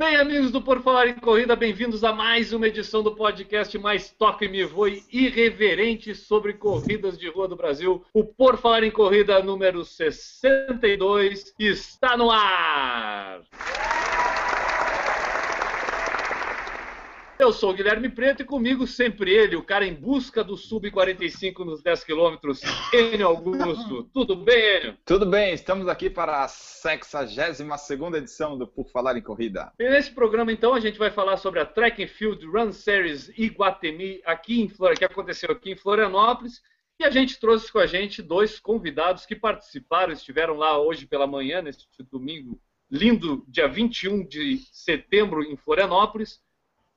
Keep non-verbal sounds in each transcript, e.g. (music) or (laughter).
Bem, amigos do Por Falar em Corrida, bem-vindos a mais uma edição do podcast mais toque me voe irreverente sobre corridas de rua do Brasil. O Por Falar em Corrida número 62 está no ar. Eu sou o Guilherme Preto e comigo sempre ele, o cara em busca do sub-45 nos 10 quilômetros, Enio Augusto. (laughs) Tudo bem, Enio? Tudo bem, estamos aqui para a 62ª edição do Por Falar em Corrida. E nesse programa, então, a gente vai falar sobre a Track and Field Run Series Iguatemi, aqui em Flor... que aconteceu aqui em Florianópolis. E a gente trouxe com a gente dois convidados que participaram, estiveram lá hoje pela manhã, neste domingo lindo, dia 21 de setembro, em Florianópolis.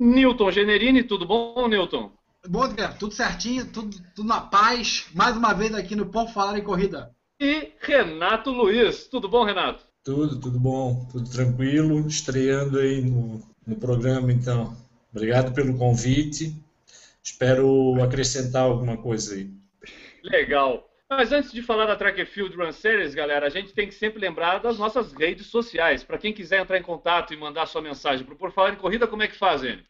Newton Generini, tudo bom, Newton? Bom, Guilherme, tudo certinho, tudo, tudo na paz. Mais uma vez aqui no Por Falar em Corrida. E Renato Luiz, tudo bom, Renato? Tudo, tudo bom, tudo tranquilo. Estreando aí no, no programa, então. Obrigado pelo convite. Espero acrescentar alguma coisa aí. Legal. Mas antes de falar da Track and Field Run Series, galera, a gente tem que sempre lembrar das nossas redes sociais. Para quem quiser entrar em contato e mandar sua mensagem para o Por Falar em Corrida, como é que faz, ele?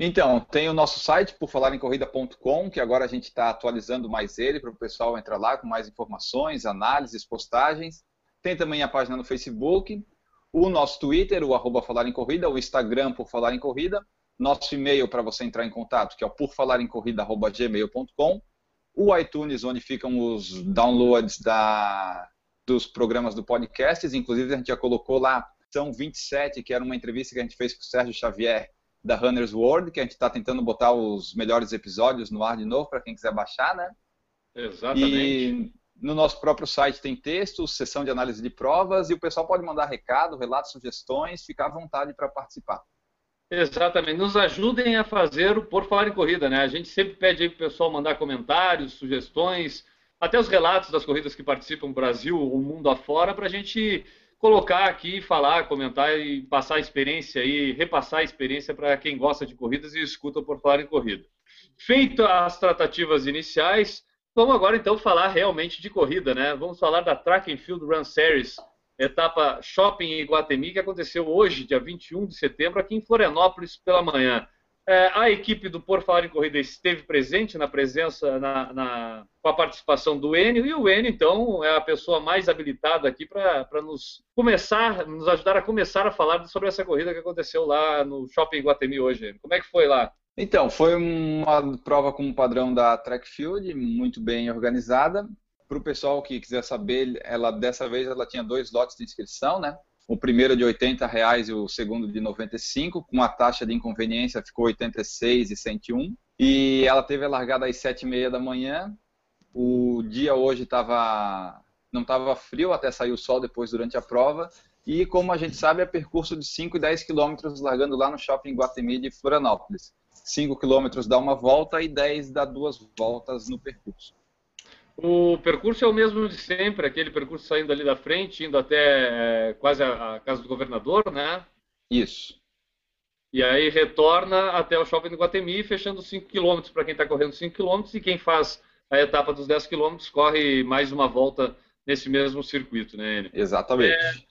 Então, tem o nosso site, por falaremcorrida.com, que agora a gente está atualizando mais ele para o pessoal entrar lá com mais informações, análises, postagens. Tem também a página no Facebook, o nosso Twitter, o arroba Falar em Corrida, o Instagram por Falar em Corrida, nosso e-mail para você entrar em contato, que é o porfalaremcorrida.gmail.com, o iTunes, onde ficam os downloads da, dos programas do podcast, inclusive a gente já colocou lá, são 27, que era uma entrevista que a gente fez com o Sérgio Xavier, da Runner's World, que a gente está tentando botar os melhores episódios no ar de novo para quem quiser baixar, né? Exatamente. E no nosso próprio site tem textos, sessão de análise de provas e o pessoal pode mandar recado, relatos, sugestões, ficar à vontade para participar. Exatamente. Nos ajudem a fazer o Por Falar em Corrida, né? A gente sempre pede aí para o pessoal mandar comentários, sugestões, até os relatos das corridas que participam no Brasil ou mundo afora, para a gente colocar aqui, falar, comentar e passar a experiência aí, repassar a experiência para quem gosta de corridas e escuta Por Falar em Corrida. Feito as tratativas iniciais, vamos agora então falar realmente de corrida, né? Vamos falar da Track and Field Run Series, etapa Shopping em Iguatemi, que aconteceu hoje, dia 21 de setembro, aqui em Florianópolis pela manhã. É, a equipe do Por Falar em Corrida esteve presente na presença, na, na, com a participação do Enio, e o Enio, então, é a pessoa mais habilitada aqui para nos começar, nos ajudar a começar a falar sobre essa corrida que aconteceu lá no Shopping Iguatemi hoje. Como é que foi lá? Então, foi uma prova com o padrão da Track Field, muito bem organizada. Para o pessoal que quiser saber, ela dessa vez ela tinha dois lotes de inscrição, né? O primeiro de 80 reais e o segundo de 95, com a taxa de inconveniência ficou 86 e 101. E ela teve a largada às 7 e meia da manhã. O dia hoje estava não estava frio até sair o sol depois durante a prova. E como a gente sabe, é percurso de 5 e 10 quilômetros largando lá no shopping Guatemi de Florianópolis. 5 quilômetros dá uma volta e 10 dá duas voltas no percurso. O percurso é o mesmo de sempre, aquele percurso saindo ali da frente, indo até é, quase a, a, casa do governador, né? Isso. E aí retorna até o shopping do Guatemi, fechando 5 km para quem está correndo 5 km, e quem faz a etapa dos 10 km corre mais uma volta nesse mesmo circuito, né? Exatamente. É,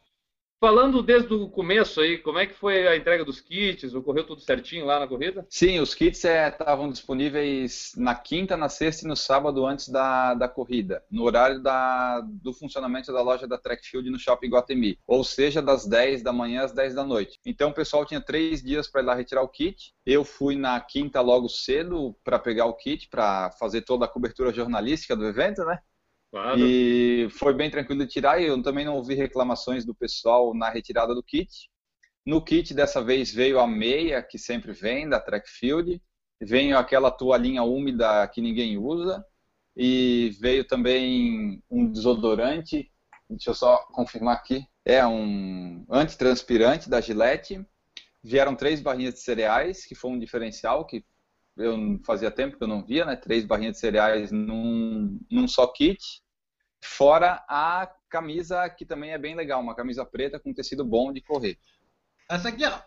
Falando desde o começo aí, como é que foi a entrega dos kits? Ocorreu tudo certinho lá na corrida? Sim, os kits estavam é, disponíveis na quinta, na sexta e no sábado antes da, da corrida, no horário da, do funcionamento da loja da Trackfield no Shopping Guatemi, ou seja, das 10 da manhã às 10 da noite. Então o pessoal tinha três dias para ir lá retirar o kit. Eu fui na quinta logo cedo para pegar o kit, para fazer toda a cobertura jornalística do evento, né? Claro. E foi bem tranquilo de tirar. Eu também não ouvi reclamações do pessoal na retirada do kit. No kit dessa vez veio a meia, que sempre vem, da Trackfield. Veio aquela toalhinha úmida que ninguém usa. E veio também um desodorante. Deixa eu só confirmar aqui. É um antitranspirante da Gillette. Vieram três barrinhas de cereais, que foi um diferencial que eu fazia tempo que eu não via, né? Três barrinhas de cereais num, num só kit. Fora a camisa que também é bem legal, uma camisa preta com tecido bom de correr. Essa aqui, ó.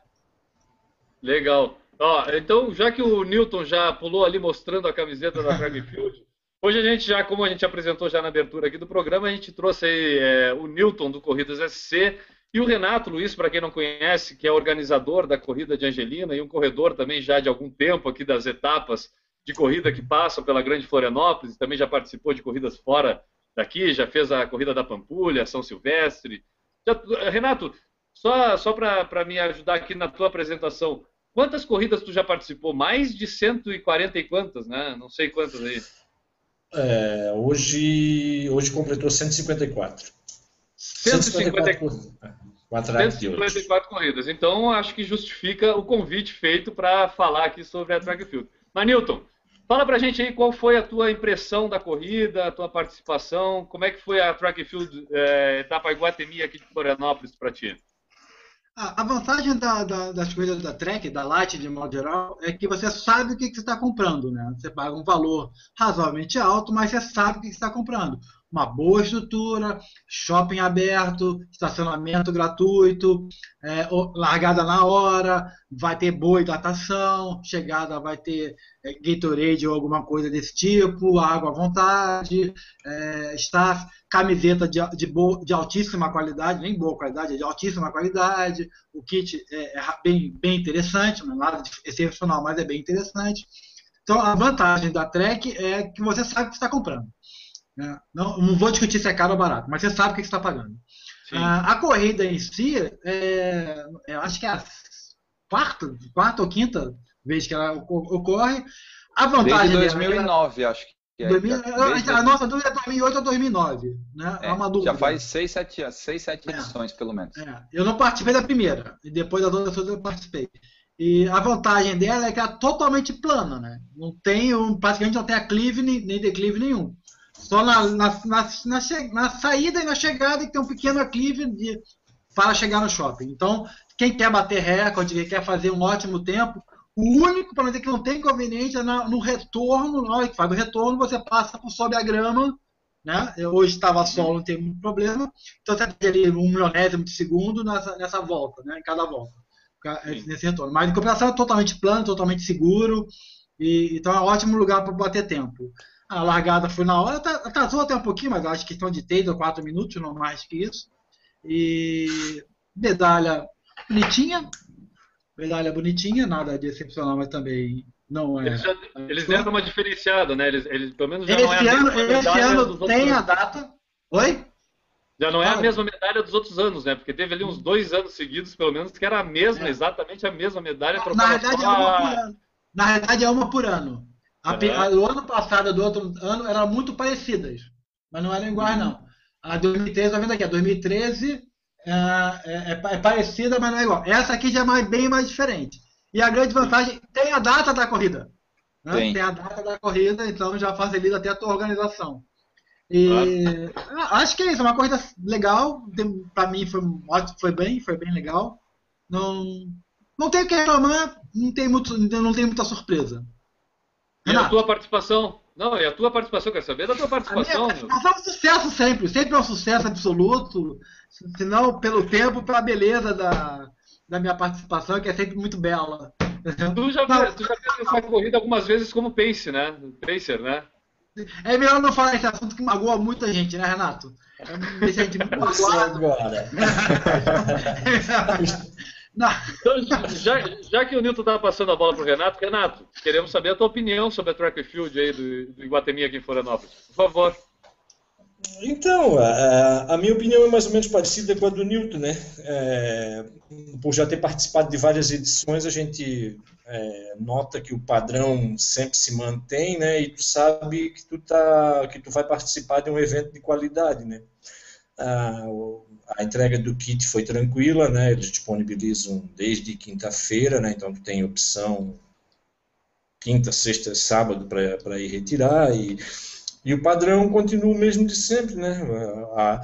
Legal. Ó, então, já que o Newton já pulou ali mostrando a camiseta da Drag Field, hoje a gente já, como a gente apresentou já na abertura aqui do programa, a gente trouxe aí é, o Newton do Corridas SC e o Renato Luiz, para quem não conhece, que é organizador da corrida de Angelina e um corredor também já de algum tempo aqui das etapas de corrida que passam pela Grande Florianópolis, também já participou de corridas fora daqui, já fez a corrida da Pampulha, São Silvestre. Já, Renato, só, só para me ajudar aqui na tua apresentação, quantas corridas tu já participou? Mais de 140 e quantas, né? Não sei quantas aí. É, hoje, hoje completou 154. 154, 154, 154 corridas. Então, acho que justifica o convite feito para falar aqui sobre a track field. Mas, Newton, fala pra gente aí qual foi a tua impressão da corrida, a tua participação, como é que foi a track field é, etapa Iguatemi aqui de Florianópolis para ti? A, vantagem da, da, das coisas da Trek, da Light de modo geral, é que você sabe o que, que você está comprando. Né? Você paga um valor razoavelmente alto, mas você sabe o que, que está comprando uma boa estrutura, shopping aberto, estacionamento gratuito, é, largada na hora, vai ter boa hidratação, chegada vai ter é, Gatorade ou alguma coisa desse tipo, água à vontade, é, staff, camiseta de, de, boa, de altíssima qualidade, nem boa qualidade, de altíssima qualidade, o kit é, é bem, bem interessante, não é nada excepcional, mas é bem interessante. Então, a vantagem da Trek é que você sabe o que está comprando. Né? Não, não vou discutir se é caro ou barato, mas você sabe o que você está pagando. Ah, a corrida em si, é, eu acho que é a quarta, quarta ou quinta vez que ela ocorre. A vantagem Desde 2009, dela, acho que é. 2000, desde... A nossa dúvida é 2008 ou 2009. Né? É, é uma dúvida. Já faz 6, 7, 6, 7 edições, pelo menos. É. Eu não participei da primeira, e depois das outras eu participei. E a vantagem dela é que ela é totalmente plana, né? Não tem, um, praticamente não tem aclive nem declive nenhum. Só na, na, na, na, na saída e na chegada que tem um pequeno aclive de, para chegar no shopping. Então, quem quer bater recorde, quem quer fazer um ótimo tempo, o único para dizer que não tem inconveniente é no retorno, na hora que faz o retorno, você passa por sobe a grama, né? Hoje estava sol, não tem muito problema. Então você tem ali um milionésimo de segundo nessa, nessa volta, né? Em cada volta. Nesse retorno. Mas em compensação é totalmente plano, totalmente seguro. E, então é um ótimo lugar para bater tempo. A largada foi na hora, atrasou até um pouquinho, mas acho que questão de 3 ou 4 minutos, não mais que isso. E medalha bonitinha, medalha bonitinha, nada de excepcional, mas também não é. Eles, já, eles deram uma diferenciada, né? Eles, eles pelo menos já esse não é ano, Esse ano tem a data. Oi? Já não é a mesma medalha dos outros anos, né? Porque teve ali uns dois anos seguidos, pelo menos, que era a mesma, é. exatamente a mesma medalha. Na verdade, é uma por ano. Na verdade, é uma por ano. A, uhum. ano passado do outro ano eram muito parecidas, mas não eram iguais, uhum. não. A 2013, tá vendo aqui? A 2013 é, é, é, parecida, mas não é igual. Essa aqui já é mais, bem mais diferente. E a grande vantagem, tem a data da corrida. Né? Tem. tem. a data da corrida, então já facilita até a tua organização. E acho que é isso, é uma corrida legal. Para mim foi, foi bem, foi bem legal. Não, não tem o que reclamar, não tem, muito, não tem muita surpresa. E a tua participação? Não, e a tua participação, quer saber da tua participação? A minha é um sucesso sempre, sempre é um sucesso absoluto, se não pelo tempo, pela beleza da, da minha participação, que é sempre muito bela. Tu já, fez, tu já fez essa corrida algumas vezes como pace, né? Pacer, né? É melhor não falar esse assunto que magoa muita gente, né, Renato? Deixa a gente muito magoado. agora. (laughs) Então, já, já, que o Nilton estava passando a bola para o Renato, Renato, queremos saber a tua opinião sobre a track field aí do, do Iguatemi aqui em Florianópolis. Por favor. Então, a, a, minha opinião é mais ou menos parecida com a do Newton, né? É, por já ter participado de várias edições, a gente é, nota que o padrão sempre se mantém, né? E tu sabe que tu tá, que tu vai participar de um evento de qualidade, né? Ah, a entrega do kit foi tranquila, né? Eles disponibilizam desde quinta-feira, né? Então tu tem opção quinta, sexta, sábado para ir retirar e, e o padrão continua o mesmo de sempre, né? A,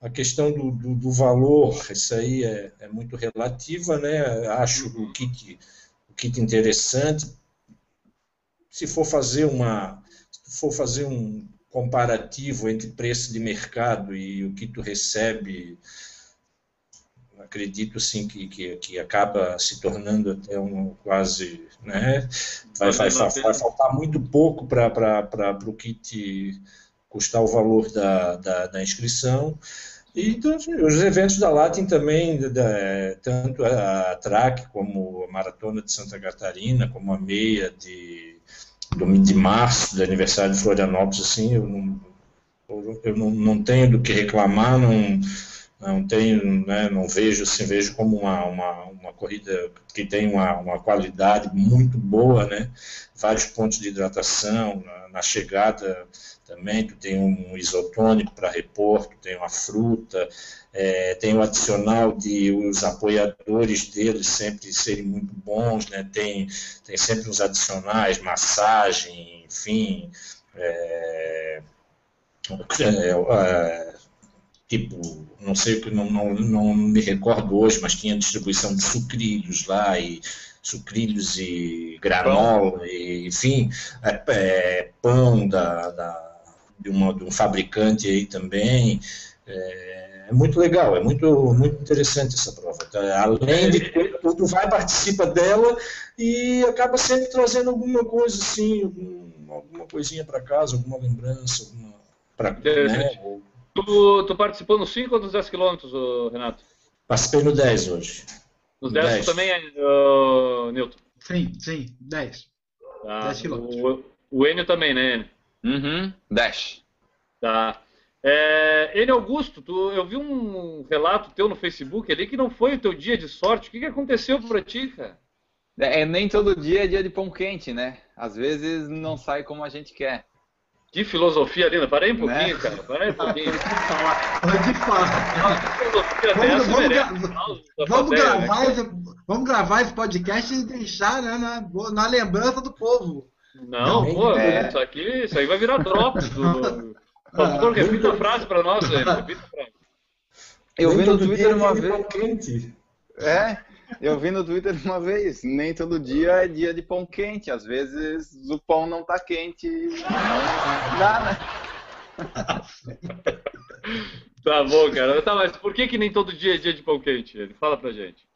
a questão do, do, do valor, isso aí é, é, muito relativa, né? Acho o kit, o kit interessante. Se for fazer uma, se for fazer um comparativo entre preço de mercado e o que tu recebe, acredito sim que, que, que acaba se tornando até um quase, né? Vai, vai, vai, vai faltar muito pouco para o te custar o valor da, da, da inscrição. E então, os eventos da Latin também, da, tanto a TRAC como a Maratona de Santa Catarina, como a meia de, de março, do aniversário de Florianópolis, assim, eu não, eu não, não tenho do que reclamar, não, não tenho, né, não vejo, assim, vejo como uma, uma, uma corrida que tem uma, uma qualidade muito boa, né, vários pontos de hidratação, na, na chegada também, tu tem um isotônico para repor, tu tem uma fruta, é, tem o adicional de os apoiadores deles sempre serem muito bons, né? tem, tem sempre uns adicionais, massagem, enfim, é, é, é tipo, não sei, não, não, não me recordo hoje, mas tinha distribuição de sucrilhos lá e sucrilhos e granola, e, enfim, é, é, pão da, da de, uma, de um fabricante aí também. É, é, muito legal, é muito, muito interessante essa prova. Tá? Além de tudo, vai, participa dela e acaba sempre trazendo alguma coisa assim, algum, alguma coisinha para casa, alguma lembrança, alguma. Pra, né? Tu, tu participou nos 5 ou nos 10 quilômetros, Renato? Participei no 10 hoje. Nos 10, 10. também, uh, Newton? Sim, sim, 10. Tá. 10 quilômetros. O, o Enio também, né, Enio? Uhum, Dash. Tá. É, Enio Augusto, tu, eu vi um relato teu no Facebook ali que não foi o teu dia de sorte. O que, que aconteceu pra ti, cara? É, é, nem todo dia é dia de pão quente, né? Às vezes não sai como a gente quer. Que filosofia linda. Parei um pouquinho, né? cara. Parei um pouquinho. (laughs) Pode falar. Vamos, vamos, gra vamos, gravar esse, vamos gravar esse podcast e deixar né, na, na lembrança do povo. Não, não pô, é... isso aqui, isso aí vai virar drops do. (laughs) Por favor, repita a frase para nós, repita a frase. Eu vi no Twitter uma vez. Quente. É, eu vi no Twitter uma vez. Nem todo dia é dia de pão quente. Às vezes o pão não tá quente. Não dá, né? tá bom, cara. Tá, mas por que, que nem todo dia é dia de pão quente? Fala pra gente.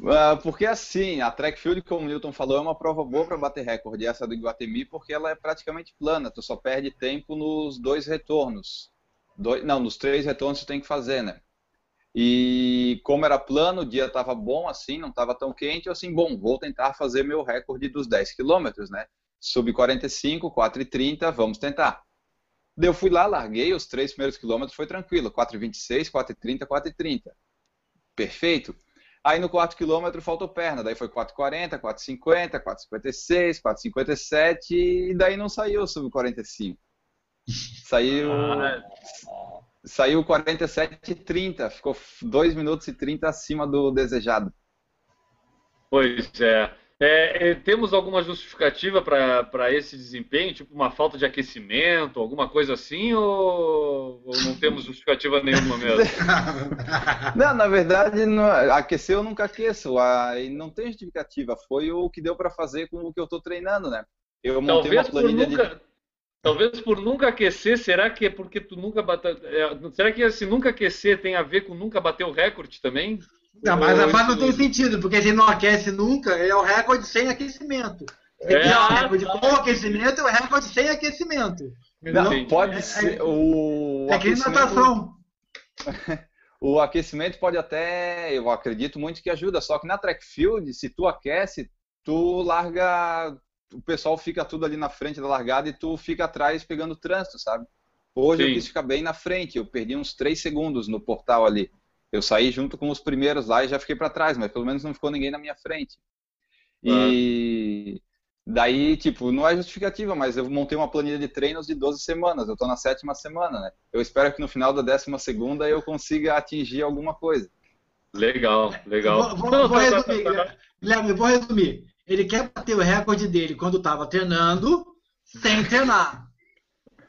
Uh, porque assim, a track field, como o Newton falou, é uma prova boa para bater recorde, essa do Iguatemi, porque ela é praticamente plana, tu só perde tempo nos dois retornos. Dois, não, nos três retornos tu tem que fazer, né? E como era plano, o dia estava bom assim, não estava tão quente, eu assim, bom, vou tentar fazer meu recorde dos 10 quilômetros, né? Sub 45, 4,30, vamos tentar. Eu fui lá, larguei, os três primeiros quilômetros foi tranquilo, 4,26, 4,30, 4,30. Perfeito. Aí no quarto quilômetro faltou perna, daí foi 4,40, 4,50, 4,56, 4,57 e daí não saiu sub 45. Saiu ah, saiu 47,30, ficou 2 minutos e 30 acima do desejado. Pois é. É, é, temos alguma justificativa para esse desempenho, tipo uma falta de aquecimento, alguma coisa assim, ou, ou não temos justificativa nenhuma mesmo? (laughs) não, na verdade, não, aquecer eu nunca aqueço, aí não tem justificativa, foi o que deu para fazer com o que eu estou treinando, né? Eu montei talvez uma planilha nunca, de... Talvez por nunca aquecer, será que é porque tu nunca bateu... É, será que esse nunca aquecer tem a ver com nunca bater o recorde também? Não, mas, mas não tem sentido, porque se não aquece nunca, é o recorde sem aquecimento. É, é o recorde com aquecimento e o recorde sem aquecimento. Não, pode é, ser. O é que natação. (laughs) o aquecimento pode até, eu acredito muito que ajuda, só que na track field, se tu aquece, tu larga, o pessoal fica tudo ali na frente da largada e tu fica atrás pegando trânsito, sabe? Hoje Sim. eu quis ficar bem na frente, eu perdi uns 3 segundos no portal ali. Eu saí junto com os primeiros lá e já fiquei para trás, mas pelo menos não ficou ninguém na minha frente. E daí, tipo, não é justificativa, mas eu montei uma planilha de treinos de 12 semanas. Eu estou na sétima semana, né? Eu espero que no final da décima segunda eu consiga atingir alguma coisa. Legal, legal. Vou, vou, vou resumir, Guilherme, vou resumir. Ele quer bater o recorde dele quando estava treinando, sem treinar.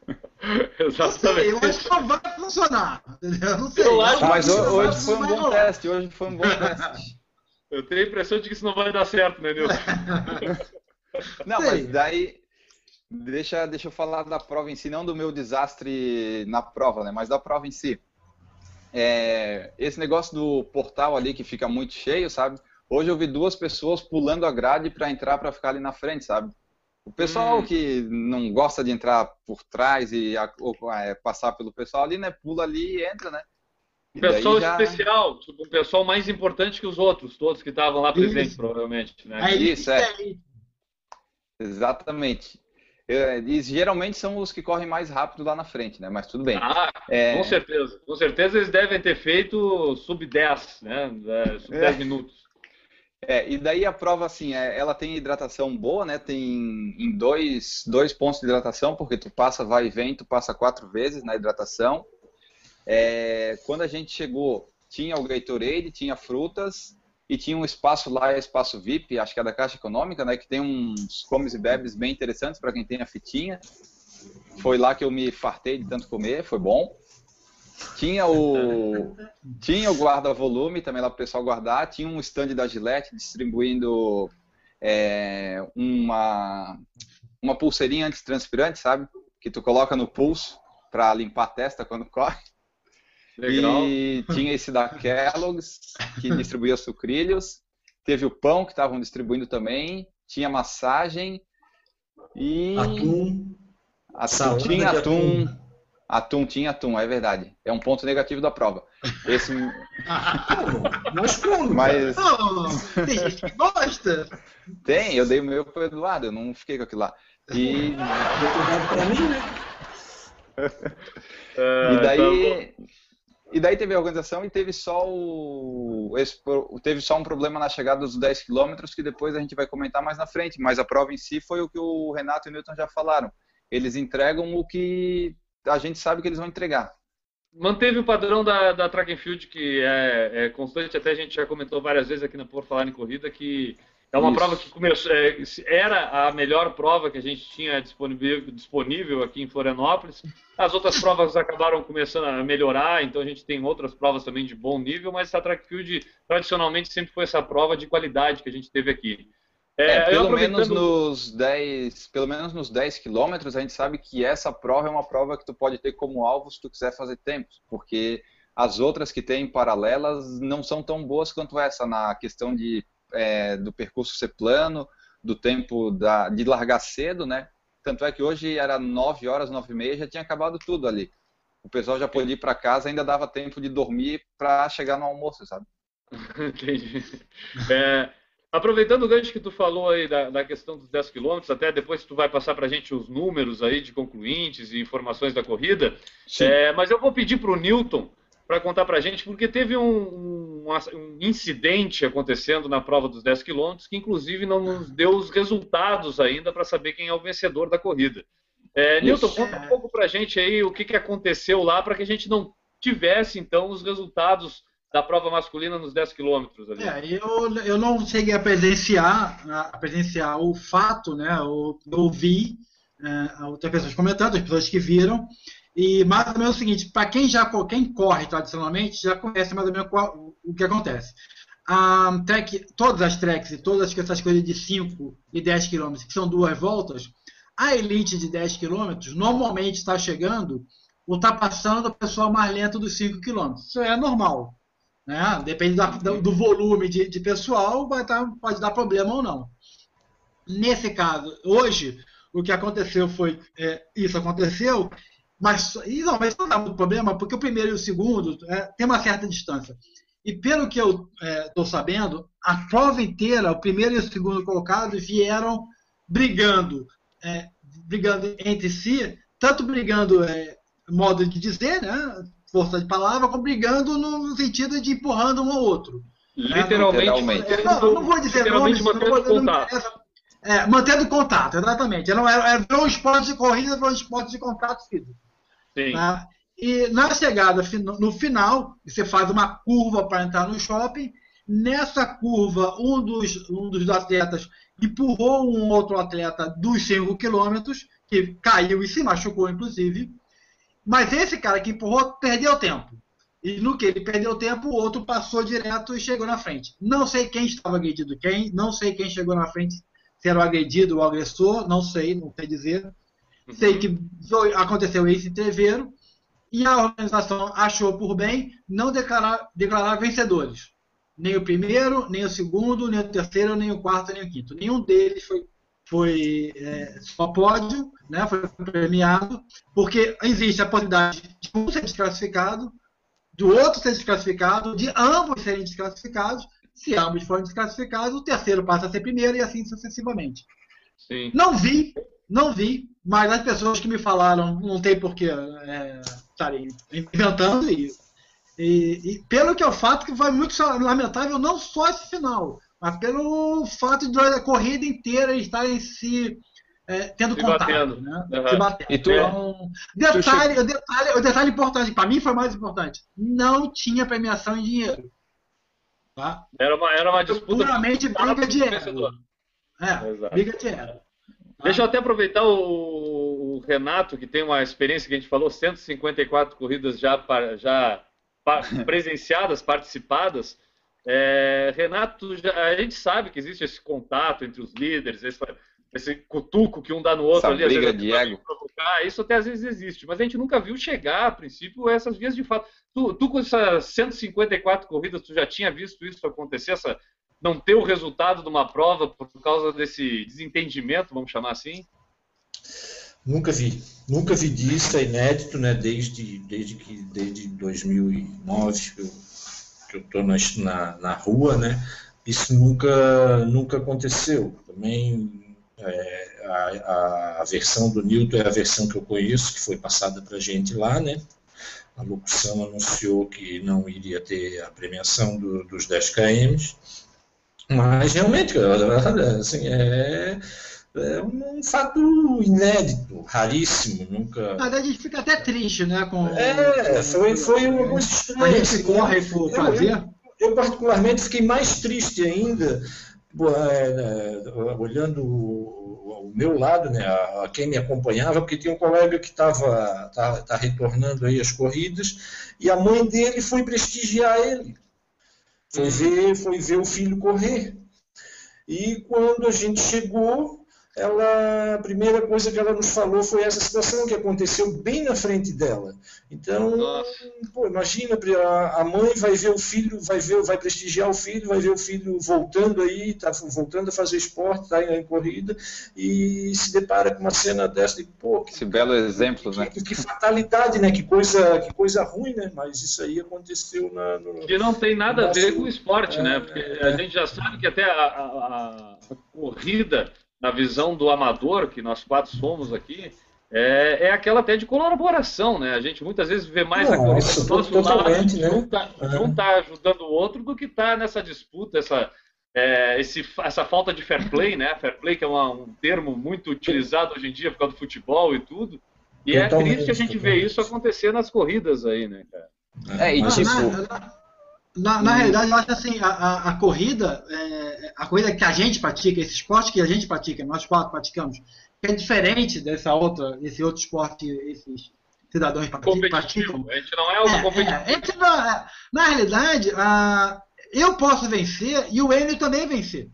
(laughs) Exatamente. Eu acho que não vai funcionar. Eu não sei. Eu acho, mas hoje, hoje foi um bom teste. Hoje foi um bom (laughs) teste. Eu tenho a impressão de que isso não vai dar certo, né, Nilson? (laughs) não, mas daí. Deixa, deixa eu falar da prova em si, não do meu desastre na prova, né? Mas da prova em si. É, esse negócio do portal ali que fica muito cheio, sabe? Hoje eu vi duas pessoas pulando a grade para entrar para ficar ali na frente, sabe? O pessoal hum. que não gosta de entrar por trás e ou, é, passar pelo pessoal ali, né? Pula ali e entra, né? Um pessoal já... especial, tipo, um pessoal mais importante que os outros, todos que estavam lá presentes, provavelmente. Né? Isso, é. Exatamente. É, e geralmente são os que correm mais rápido lá na frente, né? Mas tudo bem. Ah, é... com certeza. Com certeza eles devem ter feito sub 10, né? É, sub 10 é. minutos. É, e daí a prova, assim, é, ela tem hidratação boa, né? Tem em dois, dois pontos de hidratação, porque tu passa, vai e vem, tu passa quatro vezes na hidratação. É, quando a gente chegou, tinha o Gatorade, tinha frutas e tinha um espaço lá, espaço VIP, acho que é da Caixa Econômica, né? Que tem uns comes e bebes bem interessantes para quem tem a fitinha. Foi lá que eu me fartei de tanto comer, foi bom. Tinha o tinha o guarda-volume também lá para o pessoal guardar. Tinha um stand da Gillette distribuindo é, uma uma pulseirinha antitranspirante, sabe? Que tu coloca no pulso para limpar a testa quando (laughs) corre. Legal. E tinha esse da Kellogg's, que distribuía sucrilhos. Teve o pão, que estavam distribuindo também. Tinha massagem. E. Atum. atum tinha atum. atum. Atum tinha atum, é verdade. É um ponto negativo da prova. Esse. (laughs) Mas como? Mas... Tem gente que gosta. Tem, eu dei o meu pro Eduardo, eu não fiquei com aquilo lá. E. pra mim, né? (laughs) e daí. Tá e daí teve a organização e teve só o teve só um problema na chegada dos 10 quilômetros que depois a gente vai comentar mais na frente. Mas a prova em si foi o que o Renato e o Newton já falaram. Eles entregam o que a gente sabe que eles vão entregar. Manteve o padrão da, da track and field que é, é constante. Até a gente já comentou várias vezes aqui na Por Falar em Corrida que é uma Isso. prova que começou, é, era a melhor prova que a gente tinha disponível, disponível aqui em Florianópolis. As outras (laughs) provas acabaram começando a melhorar, então a gente tem outras provas também de bom nível, mas essa track field tradicionalmente sempre foi essa prova de qualidade que a gente teve aqui. É, é, pelo, aproveitando... menos nos 10, pelo menos nos 10 quilômetros, a gente sabe que essa prova é uma prova que tu pode ter como alvo se tu quiser fazer tempos, porque as outras que tem paralelas não são tão boas quanto essa na questão de é, do percurso ser plano, do tempo da, de largar cedo, né? Tanto é que hoje era 9 horas, 9 e meia, já tinha acabado tudo ali. O pessoal já podia ir para casa, ainda dava tempo de dormir para chegar no almoço, sabe? (laughs) Entendi. É, aproveitando o gancho que tu falou aí da, da questão dos 10 quilômetros, até depois tu vai passar para a gente os números aí de concluintes e informações da corrida, é, mas eu vou pedir para o Newton para contar para a gente, porque teve um, um, um, incidente acontecendo na prova dos 10 quilômetros, que inclusive não nos deu os resultados ainda para saber quem é o vencedor da corrida. É, Nilton, conta um pouco para a gente aí o que, que aconteceu lá para que a gente não tivesse, então, os resultados da prova masculina nos 10 quilômetros. É, eu, eu não cheguei a presenciar, a presenciar o fato, né? Eu ouvi é, outras pessoas comentando, as pessoas que viram, e mais ou menos é o seguinte, para quem já quem corre tradicionalmente, já conhece mais ou menos qual, o que acontece. A track, todas as tracks e todas essas coisas de 5 e 10 km, que são duas voltas, a elite de 10 km normalmente está chegando ultrapassando a pessoa mais lenta dos 5 km. Isso é normal. Né? Depende da, do volume de, de pessoal, vai tá, pode dar problema ou não. Nesse caso, hoje, o que aconteceu foi é, isso aconteceu mas, e não, mas não dá muito problema, porque o primeiro e o segundo é, tem uma certa distância. E pelo que eu estou é, sabendo, a prova inteira, o primeiro e o segundo colocados vieram brigando, é, brigando entre si, tanto brigando, é, modo de dizer, né, força de palavra, brigando no sentido de empurrando um ao outro. Literalmente. Né? Não, não, vou dizer nomes, mantendo não vou, contato. É, mantendo contato, exatamente. Não era, era um esporte de corrida, era um esporte de contato físico. Sim. Tá? E na chegada, no final, você faz uma curva para entrar no shopping. Nessa curva, um dos, um dos atletas empurrou um outro atleta dos 5 quilômetros, que caiu e se machucou, inclusive. Mas esse cara que empurrou perdeu tempo. E no que ele perdeu tempo, o outro passou direto e chegou na frente. Não sei quem estava agredido quem, não sei quem chegou na frente, se era o agredido ou o agressor, não sei, não sei dizer. Sei que aconteceu isso em Treveiro e a organização achou por bem não declarar, declarar vencedores. Nem o primeiro, nem o segundo, nem o terceiro, nem o quarto, nem o quinto. Nenhum deles foi, foi é, só pódio, né, foi premiado, porque existe a possibilidade de um ser desclassificado, do outro ser desclassificado, de ambos serem desclassificados. Se ambos forem desclassificados, o terceiro passa a ser primeiro e assim sucessivamente. Sim. Não vi, não vi, mas as pessoas que me falaram não tem por que é, estarem inventando e, e, e pelo que é o fato que foi muito lamentável não só esse final, mas pelo fato de a corrida inteira estarem se é, tendo Se contato, batendo. né? Aham. Se batendo. E tu- Então, detalhe, o detalhe, o detalhe importante, para mim foi mais importante, não tinha premiação em dinheiro. Tá? Era uma, era uma disputa. Puramente briga de ego. É, Exato. briga de ego. Tá? Deixa eu até aproveitar o, o Renato, que tem uma experiência que a gente falou, 154 corridas já, já (laughs) presenciadas, participadas. É, Renato, já- a gente sabe que existe esse contato entre os líderes, esse, esse cutuco que um dá no outro Essa ali, às briga vezes, de pra ego. provocar, isso até às vezes existe, mas a gente nunca viu chegar, a princípio, essas vias de fato. Tu, tu com essas 154 corridas, tu já tinha visto isso acontecer, essa, não ter o resultado de uma prova por causa desse desentendimento, vamos chamar assim? Nunca vi. Nunca vi disso, é inédito, né? Desde, desde, que, desde 2009 que eu, que eu na, na, na rua, né? Isso nunca, nunca aconteceu. Também é, a, a versão do Newton é a versão que eu conheço, que foi passada para a gente lá, né? A locução anunciou que não iria ter a premiação do- dos 10 km, mas realmente, assim, é, é um fato inédito, raríssimo, nunca. Mas a gente fica até triste, né? Com, É, foi, foi uma coisa A gente assim, corre por eu- fazer. eu particularmente fiquei mais triste ainda, é, é, olhando o, o meu lado, né, a, a quem me acompanhava, porque tinha um colega que estava tá, tá retornando aí as corridas e a mãe dele foi prestigiar ele, foi ver, foi ver o filho correr. E quando a gente chegou, ela, a primeira coisa que ela nos falou foi essa situação que aconteceu bem na frente dela. Então, pô, imagina, a mãe vai ver o filho, vai ver, vai prestigiar o filho, vai ver o filho voltando aí, tá voltando a fazer esporte, tá em, em corrida, e se depara com uma cena dessa, e, pô, que, Esse belo exemplo, né? que, que fatalidade, né? Que coisa, que coisa ruim, né? Mas isso aí aconteceu na, no, Que não tem nada a ver com o esporte, é, né? Porque é. a gente já sabe que até a, a- a corrida, na visão do amador, que nós quatro somos aqui, é, é aquela até de colaboração, né? A gente muitas vezes vê mais a corrida Nossa, do nosso lado, né? um tá, de um tá ajudando o outro do que tá nessa disputa, essa, é, esse, essa falta de fair play, né? Fair play que é uma- um termo muito utilizado hoje em dia por causa do futebol e tudo. E é Totalmente, triste a gente ver isso acontecer nas corridas aí, né, cara? É, e Mas- tipo, na, na- na- na realidade, eu acho assim, a, a- a corrida, é, a corrida que a gente pratica, esse esporte que a gente pratica, nós quatro praticamos, é diferente dessa outra, esse outro esporte que esses cidadãos prati- praticam. A gente não é o É, competitivo. é, não- é, na realidade, a- eu posso vencer e o Enio também vencer.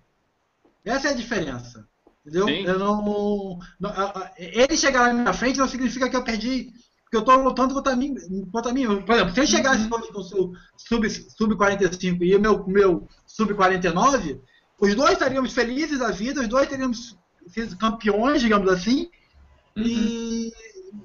Essa é a diferença. Entendeu? Sim. Eu não, não- ele chegar na minha frente não significa que eu perdi. Porque eu estou lutando contra mim, contra mim. Por exemplo, se eu chegasse hoje com o seu sub, sub 45 e o meu, meu sub 49, os dois estaríamos felizes da vida, os dois teríamos sido campeões, digamos assim, e,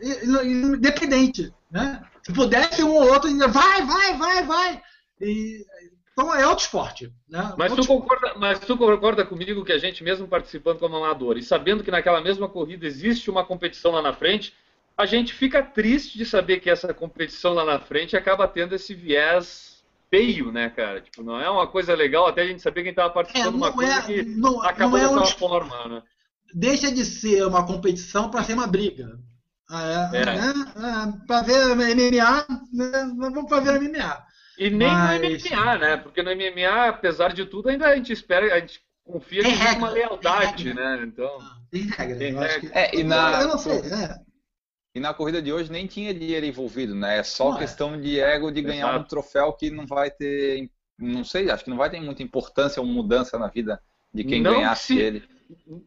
e- independente, né? Se pudesse um ou outro, dizer, vai, vai, vai, vai. E, então é outro esporte, né? Mas Outro tu, concorda, mas tu concorda comigo que a gente, mesmo participando como amador e sabendo que naquela mesma corrida existe uma competição lá na frente, a gente fica triste de saber que essa competição lá na frente acaba tendo esse viés feio, né, cara? Tipo, não é uma coisa legal até a gente saber quem estava É, participando de uma coisa é, que não, acabou não é dessa es- forma, né? deixa de ser uma competição para ser uma briga. Ah, É, É. para ver MMA, né, vamos para ver MMA. E nem Mas- no MMA, né? Porque no MMA, apesar de tudo, ainda a gente espera, a gente confia que Tem uma lealdade, né? Então, Tem regra. Tem eu acho regra. que- É, e na- Eu não sei, é. E na corrida de hoje nem tinha dinheiro envolvido, né? É só Não é. questão de ego de ganhar Exato. um troféu que não vai ter, não sei, acho que não vai ter muita importância ou mudança na vida de quem Não ganhasse se- ele.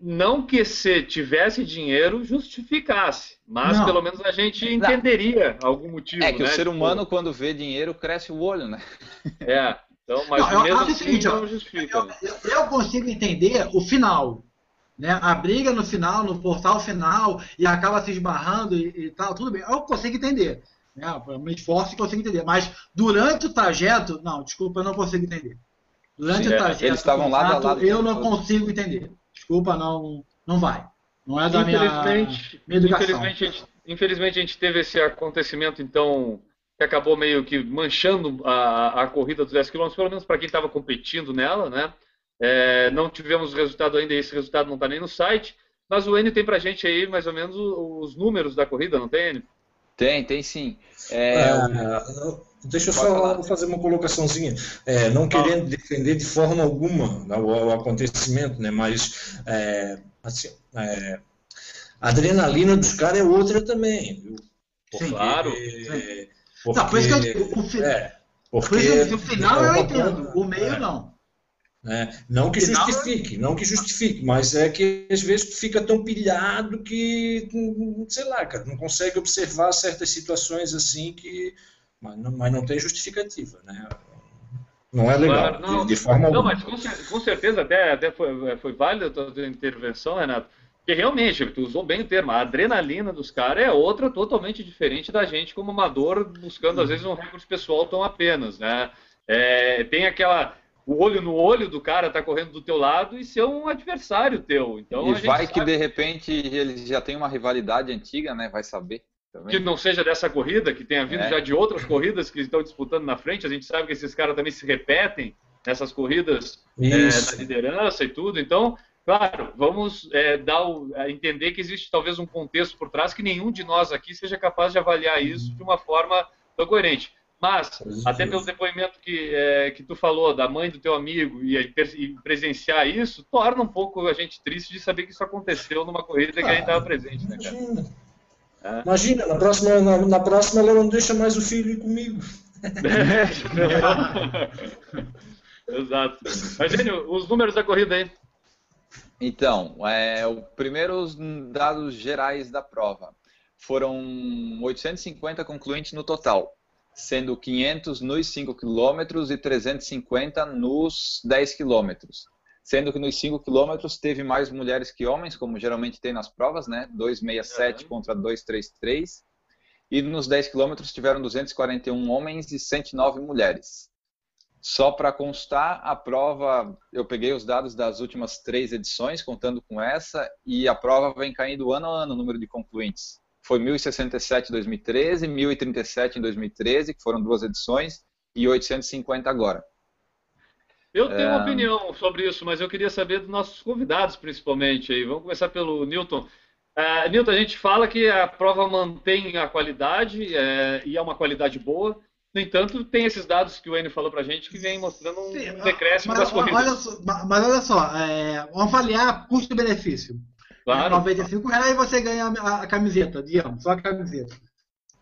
não que se tivesse dinheiro justificasse, mas Não. pelo menos a gente entenderia algum motivo. É que o né? ser Tipo, humano, quando vê dinheiro, cresce o olho, né? É. Então, mas Não, eu mesmo o assim seguinte, não justifica. Eu, eu- eu consigo entender o final. Né? A briga no final, no portal final, e acaba se esbarrando e, e tal, tudo bem. Eu consigo entender. Né? Eu me esforço e consigo entender. Mas durante o trajeto, não, desculpa, eu não consigo entender. Durante Sim, o é, trajeto, eles estavam lado a contato, lado eu não todo. consigo entender. Desculpa, não, não vai. Não é da minha, Infelizmente, minha educação. infelizmente, a gente, infelizmente a gente teve esse acontecimento, então, que acabou meio que manchando a, a corrida dos 10 km, pelo menos para quem estava competindo nela, né? É, não tivemos resultado ainda, esse resultado não está nem no site, mas o Enio tem pra gente aí mais ou menos os números da corrida, não tem, Enio? Tem, tem sim. É, Ah, deixa eu só falar. fazer uma colocaçãozinha. É, não querendo defender de forma alguma o, o acontecimento, né? Mas é, assim, é, a adrenalina dos caras é outra também. viu? Sim. Claro. é, Não, por isso que eu porque- digo, o, fi- é, por porque isso que o final é eu entendo, o meio é. não. Né? Não que justifique, não que justifique, mas é que às vezes tu fica tão pilhado que, sei lá, cara, não consegue observar certas situações assim que. Mas não, mas não tem justificativa, né? Não é legal, não. de, de forma Não, alguma. mas com, cer- com certeza até, até foi, foi válida a tua intervenção, Renato. Porque realmente, tu usou bem o termo, a adrenalina dos caras é outra totalmente diferente da gente como amador, buscando às vezes um recorde pessoal tão apenas, né? É, tem aquela. O olho no olho do cara tá correndo do teu lado e ser um adversário teu. Então, a e gente vai que de repente eles já têm uma rivalidade antiga, né? Vai saber. Também. que não seja dessa corrida, que tenha vindo É. já de outras corridas que estão disputando na frente. A gente sabe que esses caras também se repetem nessas corridas é, na liderança e tudo. Então, claro, vamos é, dar o, a entender que existe talvez um contexto por trás que nenhum de nós aqui seja capaz de avaliar isso de uma forma tão coerente. Mas, até pelo depoimento que, é, que tu falou da mãe do teu amigo e, e presenciar isso, torna um pouco a gente triste de saber que isso aconteceu numa corrida que a gente estava presente, né, cara? Imagina. É. Imagina, na próxima, na, na próxima ela não deixa mais o filho ir comigo. (laughs) Exato. Mas, Enio, os números da corrida aí. Então, é, o primeiro os dados gerais da prova. Foram 850 concluintes no total, sendo 500 nos 5 quilômetros e 350 nos 10 quilômetros. Sendo que nos 5 quilômetros teve mais mulheres que homens, como geralmente tem nas provas, né? 267 Uhum. contra 233. E nos 10 quilômetros tiveram 241 homens e 109 mulheres. Só para constar, a prova, eu peguei os dados das últimas três edições, contando com essa, e a prova vem caindo ano a ano o número de concluintes. Foi 1.067 em 2013, 1.037 em 2013, que foram duas edições, e 850 agora. Eu tenho É. uma opinião sobre isso, mas eu queria saber dos nossos convidados, principalmente. Aí. Vamos começar pelo Newton. Uh, Newton, a gente fala que a prova mantém a qualidade é, e é uma qualidade boa. No entanto, tem esses dados que o Enio falou pra gente que vem mostrando um Sim, decréscimo mas, das corridas. olha só, mas olha só, é, vamos avaliar custo-benefício. Claro. 95 reais e você ganha a, camiseta, digamos, só a camiseta.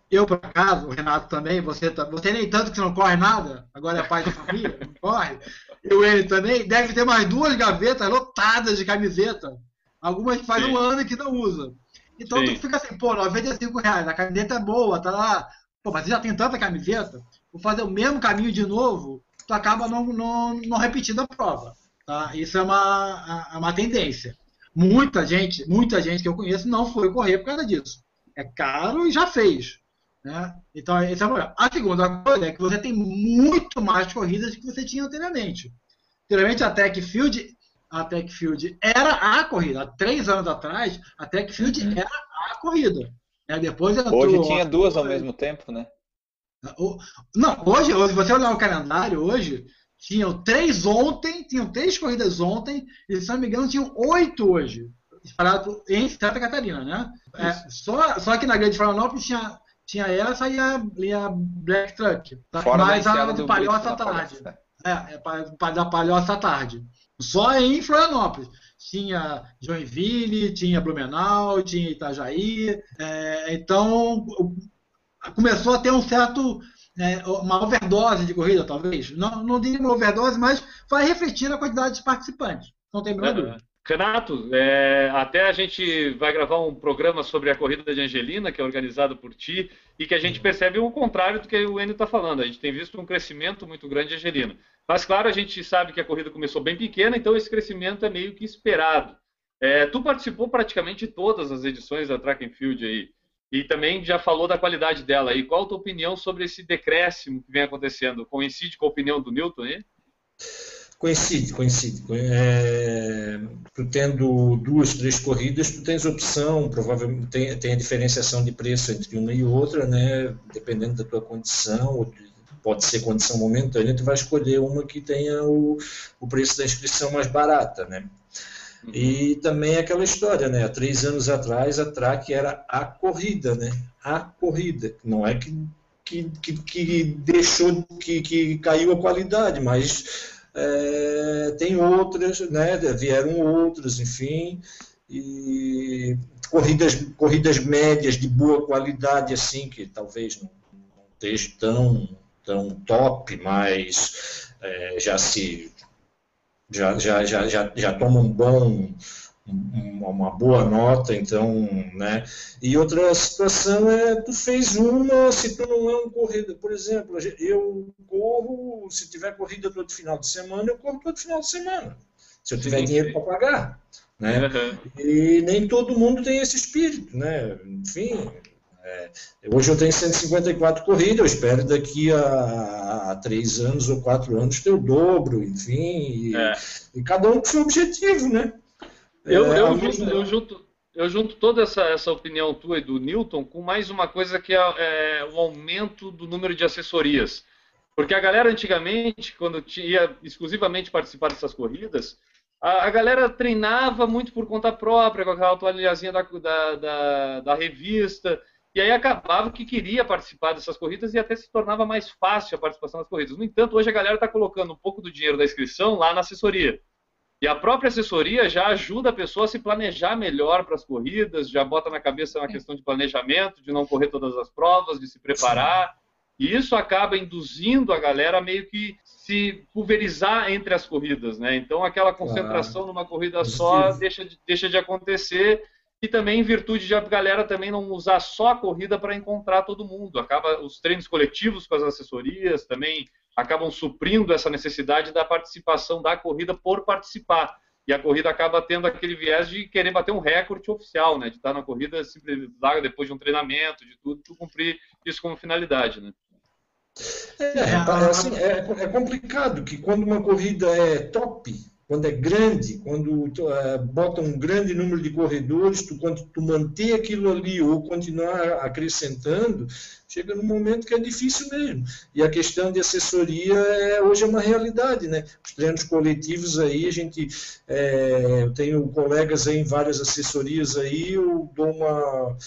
Eu, por acaso, o Renato também, você, você nem tanto que você não corre nada, agora é pai de família, não corre. Eu, ele também, deve ter mais duas gavetas lotadas de camiseta. Algumas que faz Sim. um ano que não usa. Então Sim. tu fica assim, pô, 95 reais, a camiseta é boa, tá lá. Pô, mas você já tem tanta camiseta, vou fazer o mesmo caminho de novo, tu acaba não, não, não repetindo a prova. Tá? Isso é uma, é uma tendência. Muita gente, muita gente que eu conheço não foi correr por causa disso. É caro e já fez. Né? Então, esse é o problema. A segunda coisa é que você tem muito mais corridas que você tinha anteriormente. Anteriormente, a Tech Field, a Tech Field era a corrida. Há três anos atrás, a Tech Field era a corrida. Né? Depois Hoje tinha duas ao mesmo tempo, né? Não, hoje, hoje, se você olhar o calendário, hoje, tinham três ontem, tinham três corridas ontem, e se não me engano, tinham oito hoje. Espalhado em Santa Catarina, né? É, só, só que na Grande Florianópolis tinha, tinha essa e a, e a Black Truck. Tá? Fora a do do Palhoça à tarde. palestra. É, é da Palhoça à tarde. Só em Florianópolis. Tinha Joinville, tinha Blumenau, tinha Itajaí. é, então, começou a ter um certo. É, uma overdose de corrida, talvez. Não, não diria uma overdose, mas vai refletir na quantidade de participantes. Não tem a menor Uhum. dúvida. Renato, é, até a gente vai gravar um programa sobre a corrida de Angelina, que é organizado por ti, e que a gente percebe o contrário do que o Enio está falando. A gente tem visto um crescimento muito grande de Angelina. Mas, claro, a gente sabe que a corrida começou bem pequena, então esse crescimento é meio que esperado. É, tu participou praticamente de todas as edições da Track and Field aí, e também já falou da qualidade dela. E qual a tua opinião sobre esse decréscimo que vem acontecendo? Coincide com a opinião do Newton aí? Coincide, coincide. É, tu tendo duas, três corridas, tu tens opção, provavelmente tem, tem a diferenciação de preço entre uma e outra, né? Dependendo da tua condição, pode ser condição momentânea, tu vai escolher uma que tenha o, o preço da inscrição mais barata, né? E também aquela história, né? Há três anos atrás a track era a corrida, né? A corrida. Não é que, que, que, que deixou, que, que caiu a qualidade, mas é, tem outras, né, vieram outras, enfim, e corridas, corridas médias de boa qualidade, assim, que talvez não, não esteja tão, tão top, mas é, já se já, já, já, já, já toma um bom uma boa nota, então, né? E outra situação é, tu fez uma, se tu não é um corrida, por exemplo, eu corro, se tiver corrida todo final de semana, eu corro todo final de semana, se eu tiver sim, dinheiro para pagar, né? Uhum. E nem todo mundo tem esse espírito, né? Enfim, é, hoje eu tenho 154 corridas, eu espero daqui a, a três anos ou quatro anos ter o dobro, enfim, e, é. e cada um com seu objetivo, né? Eu, é, eu, junto, eu, junto, eu junto toda essa, essa opinião tua e do Newton com mais uma coisa que é, é o aumento do número de assessorias. Porque a galera antigamente, quando ia exclusivamente participar dessas corridas, a, a galera treinava muito por conta própria, com aquela toalhazinha da, da, da, da revista, e aí acabava que queria participar dessas corridas e até se tornava mais fácil a participação das corridas. No entanto, hoje a galera está colocando um pouco do dinheiro da inscrição lá na assessoria. E a própria assessoria já ajuda a pessoa a se planejar melhor para as corridas, já bota na cabeça uma questão de planejamento, de não correr todas as provas, de se preparar. E isso acaba induzindo a galera a meio que se pulverizar entre as corridas, né? Então aquela concentração numa corrida só deixa de, deixa de acontecer e também em virtude de a galera também não usar só a corrida para encontrar todo mundo. Acaba os treinos coletivos com as assessorias também acabam suprindo essa necessidade da participação da corrida por participar. E a corrida acaba tendo aquele viés de querer bater um recorde oficial, né? De estar na corrida depois de um treinamento, de tudo, tu cumprir isso como finalidade, né? É, é, assim, é, é complicado que quando uma corrida é top, quando é grande, quando uh, bota um grande número de corredores, tu, quando tu manter aquilo ali ou continuar acrescentando, chega num momento que é difícil mesmo. E a questão de assessoria é, hoje é uma realidade, né? Os treinos coletivos aí, a gente, é, eu tenho colegas em várias assessorias aí, eu dou uma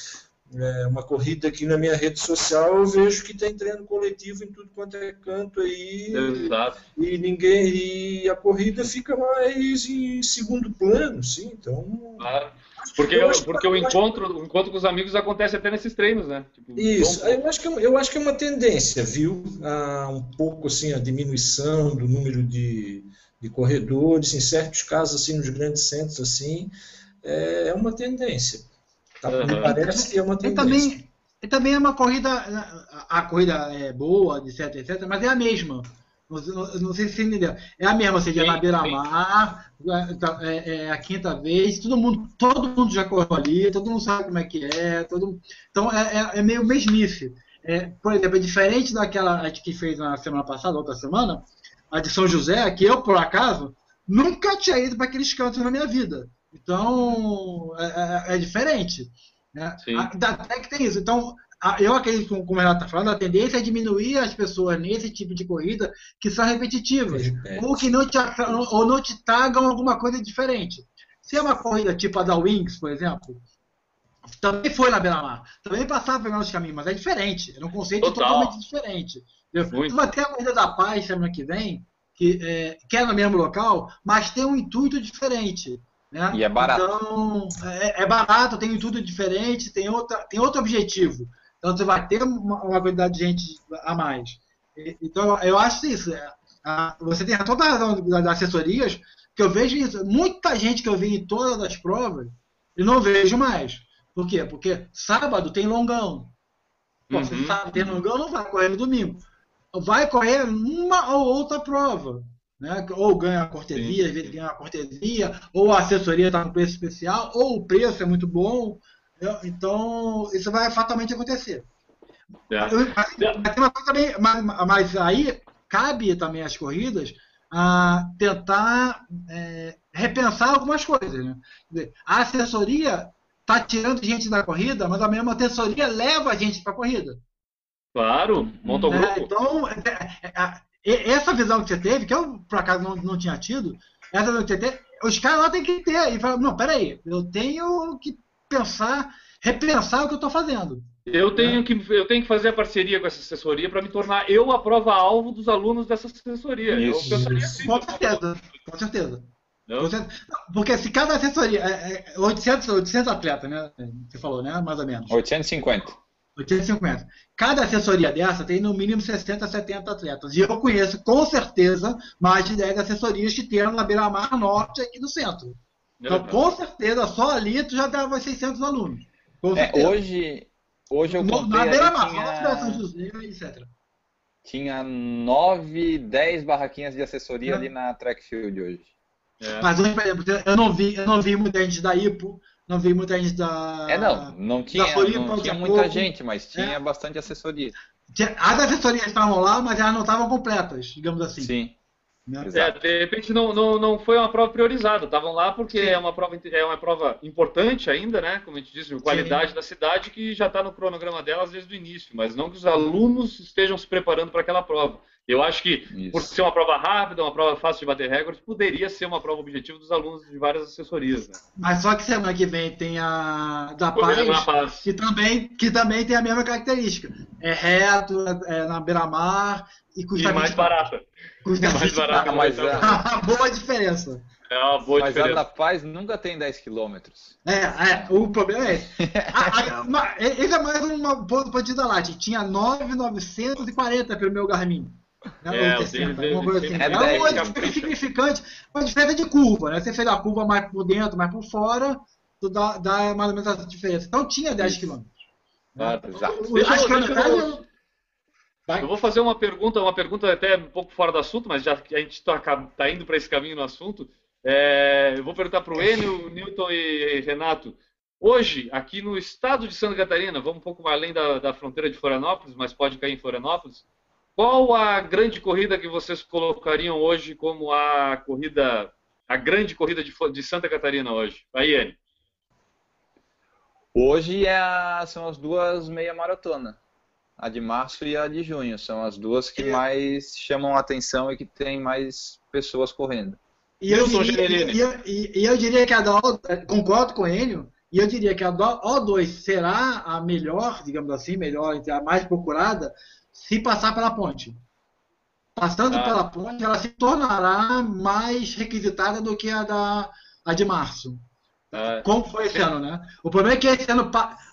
é, uma corrida aqui na minha rede social, eu vejo que tem treino coletivo em tudo quanto é canto aí. Exato. E ninguém. E a corrida fica mais em segundo plano, sim. Então. Claro. Porque, porque o, encontro, o encontro com os amigos acontece até nesses treinos, né? Tipo, Isso, bom... eu, acho que, é eu acho que é uma tendência, viu? A, um pouco assim, a diminuição do número de, de corredores, em certos casos, assim, nos grandes centros, assim, é, é uma tendência. Tá? Uhum. Me parece que é uma tendência. E também, e também é uma corrida, a, a corrida é boa, etc, etc, mas é a mesma. Não, não, não sei se você entendeu. É a mesma, ou seja, sim, na beira-mar, é, é, é, a quinta vez, todo mundo, todo mundo já correu ali, todo mundo sabe como é que é, todo, então é, é, é meio mesmice. É, por exemplo, é diferente daquela que fez na semana passada, outra semana, a de São José, que eu, por acaso, nunca tinha ido para aqueles cantos na minha vida. Então, é, é, é diferente. Né? Até que tem isso. Então, eu acredito, como o Renato está falando, a tendência é diminuir as pessoas nesse tipo de corrida que são repetitivas, ou que não te, ou não te tragam alguma coisa diferente. Se é uma corrida tipo a da Wings, por exemplo, também foi na Beira-Mar, também passava pelo nosso caminho, mas é diferente, é um conceito Total. totalmente diferente. Tu vai ter a corrida da paz semana que vem, que é, que é no mesmo local, mas tem um intuito diferente. Né? E é barato. Então, é, é, barato, tem tudo diferente, tem, outra, tem outro objetivo. Então, você vai ter uma, uma quantidade de gente a mais. Então, eu acho isso. É, você tem toda a razão das assessorias, que eu vejo isso. Muita gente que eu vi em todas as provas, e não vejo mais. Por quê? Porque sábado tem longão. Pô, Uhum. Se sábado tem longão, não vai correr no domingo. Vai correr uma ou outra prova. Né? Ou ganha a cortesia, às vezes ganha a cortesia, ou a assessoria está com preço especial, ou o preço é muito bom. entendeu? Então, isso vai fatalmente acontecer. É. Mas, também, mas, mas aí cabe também às corridas a tentar é, repensar algumas coisas. Né? A assessoria está tirando gente da corrida, mas a mesma assessoria leva a gente para a corrida. Claro, monta um É, grupo. então, é, é, é, e- essa visão que você teve, que eu por acaso não, não tinha tido, essa visão que você teve, os caras lá têm que ter. E falar, não, peraí, eu tenho que pensar, repensar o que eu estou fazendo. Eu tenho, que, eu tenho que fazer a parceria com essa assessoria para me tornar eu a prova-alvo dos alunos dessa assessoria. Isso. Eu pensaria assim. Com certeza, com certeza. Não? Porque se cada assessoria. É, é 800, 800 atletas, né? Você falou, né? Mais ou menos. 850. 850. Cada assessoria dessa tem no mínimo 60, 70 atletas. E eu conheço, com certeza, mais de 10 assessorias que tem na Beira-Mar Norte aqui no centro. Então, com certeza, só ali tu já dava 600 alunos. É, hoje, hoje eu No- contei na Beira-Mar, só na São tinha, José, etc. tinha 9, 10 barraquinhas de assessoria É. ali na track field hoje. É. Mas hoje, por exemplo, eu não vi, eu não vi muita gente da IPO, não vi muita gente da. É, não, não tinha, Floripa, não tinha muita pouco. gente, mas tinha É. bastante assessoria. As assessorias estavam lá, mas elas não estavam completas, digamos assim. Sim, né? É, exato. de repente não, não, não foi uma prova priorizada. Estavam lá porque Sim. é uma, prova, é uma prova importante ainda, né? Como a gente disse, de qualidade da cidade que já está no cronograma delas desde o início, mas não que os alunos estejam se preparando para aquela prova. Eu acho que, por Isso. ser uma prova rápida, uma prova fácil de bater recorde, poderia ser uma prova objetiva dos alunos de várias assessorias. Né? Mas só que semana que vem tem a da Paz, Paz. que também, que também tem a mesma característica. É reto, é na beira-mar e custa E mais 20 barata. Custa É mais 20 barata. Ah, mas (laughs) é- Uma boa diferença. É uma boa Mas a diferença. da Paz nunca tem 10 quilômetros. É, é, o problema é esse. (laughs) A- a- uma- esse é mais uma ponto ponto da Light. Tinha 9,940 pelo meu Garmin. Né, É, o 60, dele- alguma coisa assim. dele- É, é uma 10, diferença significante, uma diferença de curva, né? Você fez a curva mais por dentro, mais por fora, tu dá, dá mais ou menos essa diferença. Então tinha 10 km. Ah, Exato. O- Deixa eu- deixa eu- quilometragens. Vai. Eu vou fazer uma pergunta, uma pergunta até um pouco fora do assunto, mas já que a gente está indo para esse caminho no assunto, é, eu vou perguntar para o Enio, Newton e Renato. Hoje, aqui no estado de Santa Catarina, vamos um pouco além da, da fronteira de Florianópolis, mas pode cair em Florianópolis, qual a grande corrida que vocês colocariam hoje como a corrida, a grande corrida de, de Santa Catarina hoje? Aí, Enio. Hoje é a- são as duas meia maratona. A de março e a de junho. São as duas que É. mais chamam a atenção e que tem mais pessoas correndo. E eu, diria, e, eu- e- e eu diria que a da O, concordo com ele, e eu diria que a da O2 será a melhor, digamos assim, melhor, a mais procurada, se passar pela ponte. Passando Ah. pela ponte, ela se tornará mais requisitada do que a da a de março. Ah, Como foi esse ano, né? O problema é que esse ano,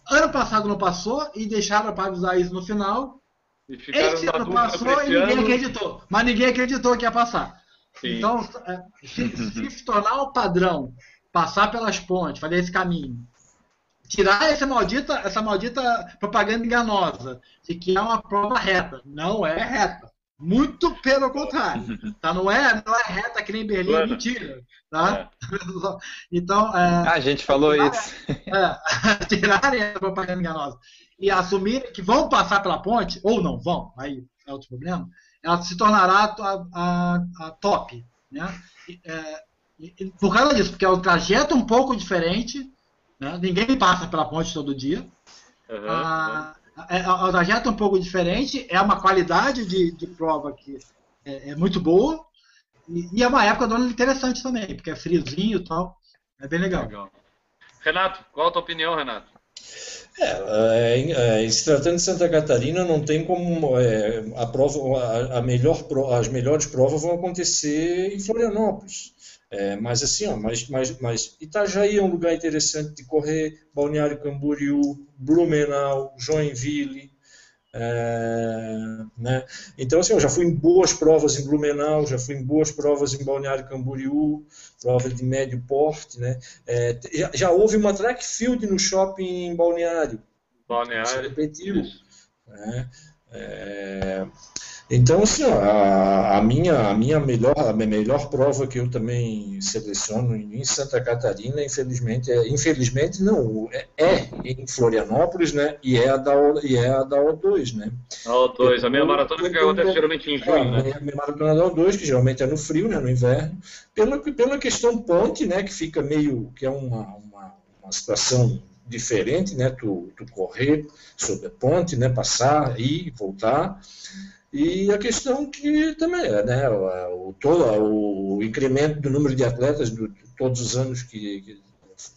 ano passado não passou e deixaram para usar isso no final. e Esse ano passou e ninguém ano. acreditou. Mas ninguém acreditou que ia passar. Sim. Então, é, se se tornar o padrão, passar pelas pontes, fazer esse caminho, tirar essa maldita, essa maldita propaganda enganosa de que é uma prova reta. Não é reta. Muito pelo contrário. (laughs) Tá? Não, é, não é reta que nem Berlim, é Plana. mentira. Tá? É. (laughs) Então, é, Ah, a gente falou isso. é, (laughs) tirarem essa propaganda enganosa e assumir que vão passar pela ponte, ou não vão, aí é outro problema, ela se tornará a, a- a top. Né? E, é, e por causa disso, porque é um trajeto um pouco diferente, né? ninguém passa pela ponte todo dia. Aham, A, é, é um trajeto um pouco diferente, é uma qualidade de, de prova que é, é muito boa, e, e é uma época do ano interessante também, porque é friozinho e tal, é bem legal. Legal. Renato, qual a tua opinião, Renato? É, é, é, se tratando de Santa Catarina, não tem como é, a prova, a, a melhor, as melhores provas vão acontecer em Florianópolis. É, mas assim, ó, mas, mas, mas Itajaí é um lugar interessante de correr, Balneário Camboriú, Blumenau, Joinville, É, né? Então, assim, eu já fui em boas provas em Blumenau, já fui em boas provas em Balneário Camboriú, prova de médio porte, né? É, já, já, houve uma track field no shopping em Balneário. Balneário. Se repetiu. Né? É, então, assim, a, a, minha, a minha melhor, a melhor prova que eu também seleciono em Santa Catarina, infelizmente, é, infelizmente não, é, é em Florianópolis, né? E é a da, e é a da O2, né? A O2, a minha maratona que acontece geralmente em junho, é, né? A minha maratona da O2, que geralmente é no frio, né? No inverno, pela, pela questão ponte, né? Que fica meio, que é uma, uma, uma situação diferente, né? Tu, tu correr sobre a ponte, né? Passar, ir, voltar. E a questão que também é, né, o, o, o incremento do número de atletas de todos os anos que, que